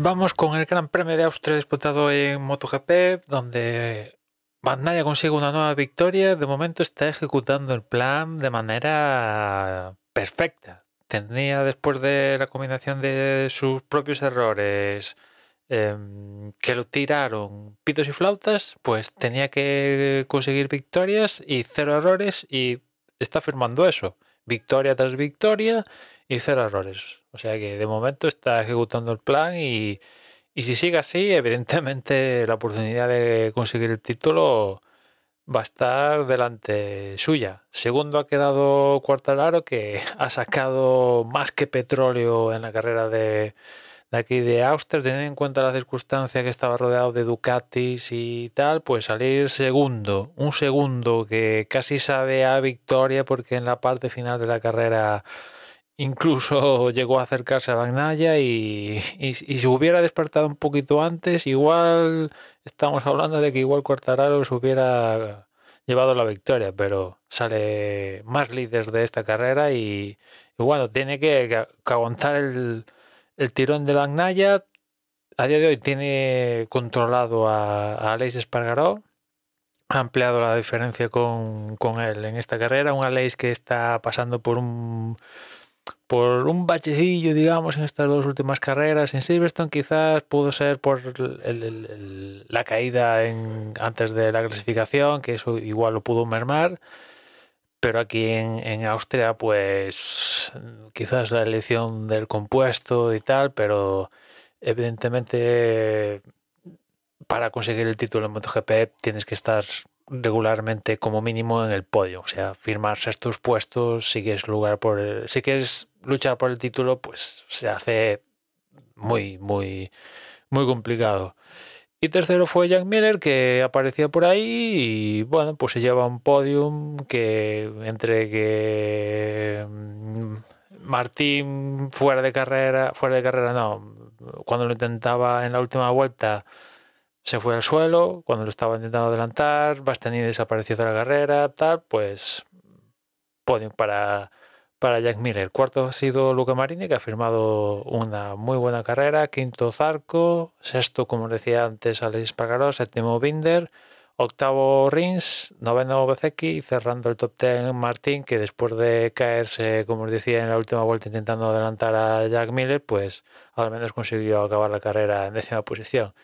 Vamos con el Gran Premio de Austria disputado en MotoGP, donde Bandaya consigue una nueva victoria. De momento está ejecutando el plan de manera perfecta. Tendría después de la combinación de sus propios errores em, que lo tiraron pitos y flautas, pues tenía que conseguir victorias y cero errores y está firmando eso. Victoria tras victoria y cero errores. O sea que de momento está ejecutando el plan y, si sigue así, evidentemente la oportunidad de conseguir el título va a estar delante suya. Segundo ha quedado Cuartararo, que ha sacado más que petróleo en la carrera de, de aquí de Austria, teniendo en cuenta la circunstancia que estaba rodeado de Ducatis y tal, pues salir segundo, un segundo que casi sabe a victoria porque en la parte final de la carrera Incluso llegó a acercarse a Bagnaya y, y, si hubiera despertado un poquito antes, igual estamos hablando de que igual Cuartararo se hubiera llevado la victoria, pero sale más líder de esta carrera y, bueno, tiene que, aguantar el, tirón de Bagnaya. A día de hoy tiene controlado a, a Aleix Espargaró, ha ampliado la diferencia con, con él en esta carrera, un Aleix que está pasando por un por un bachecillo, digamos, en estas dos últimas carreras. En Silverstone quizás pudo ser por la caída antes de la clasificación, que eso igual lo pudo mermar. Pero aquí en, en Austria, pues quizás la elección del compuesto y tal, pero evidentemente para conseguir el título en MotoGP tienes que estar regularmente como mínimo en el podio, o sea, firmar estos puestos, si quieres lugar por si quieres luchar por el título, pues se hace muy, muy, muy complicado. Y tercero fue Jack Miller, que aparecía por ahí y bueno, pues se lleva un podium que entre que mm, Martín fuera de carrera, fuera de carrera no, cuando lo intentaba en la última vuelta se fue al suelo cuando lo estaba intentando adelantar, Bastianini desapareció de la carrera, tal, pues podium para, para Jack Miller. Cuarto ha sido Luca Marini, que ha firmado una muy buena carrera. Quinto Zarco, sexto, como decía antes, Alex Pagaró, séptimo Binder, octavo Rins, noveno Bezecchi, cerrando el top ten Martín, que después de caerse, como os decía, en la última vuelta intentando adelantar a Jack Miller, pues al menos consiguió acabar la carrera en décima posición.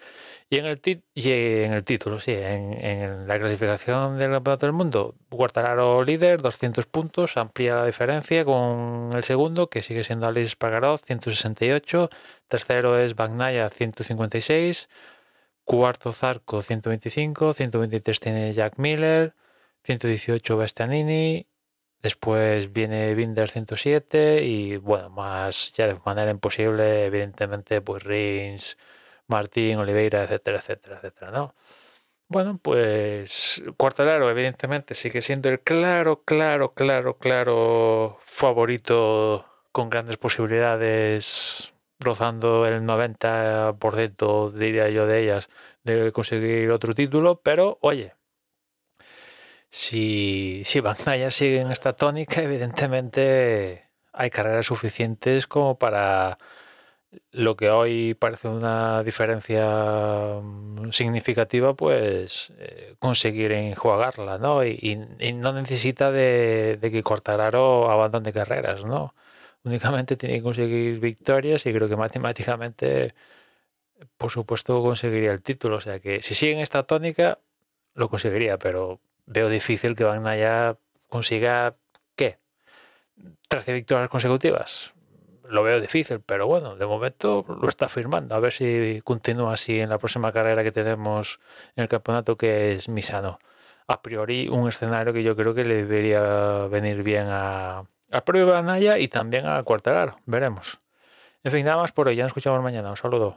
Y en el, y en el título, sí, en, la clasificación del Campeonato del Mundo, Guartararo líder, 200 puntos, amplía la diferencia con el segundo, que sigue siendo Alice Pagarot, 168. Tercero es Bagnaya, 156. Cuarto Zarco, 125. 123 tiene Jack Miller. 118 Bastianini. Después viene Binder 107 y bueno, más ya de manera imposible, evidentemente, pues Rins, Martín, Oliveira, etcétera, etcétera, etcétera, ¿no? Bueno, pues Cuartararo evidentemente sigue siendo el claro, claro, claro, claro favorito con grandes posibilidades, rozando el 90%, diría yo, de ellas, de conseguir otro título, pero oye, si, si Bagnaia sigue en esta tónica, evidentemente hay carreras suficientes como para lo que hoy parece una diferencia mm, significativa, pues eh, conseguir enjuagarla, ¿no? Y, no necesita de, que Cortararo abandone carreras, ¿no? Únicamente tiene que conseguir victorias y creo que matemáticamente, por supuesto, conseguiría el título. O sea que si sigue en esta tónica, lo conseguiría, pero veo difícil que Van consiga, ¿qué? 13 victorias consecutivas lo veo difícil, pero bueno, de momento lo está firmando. A ver si continúa así en la próxima carrera que tenemos en el campeonato, que es Misano. A priori, un escenario que yo creo que le debería venir bien a, a Prueba Naya y también a Cuartararo. Veremos. En fin, nada más por hoy. Ya nos escuchamos mañana. Un saludo.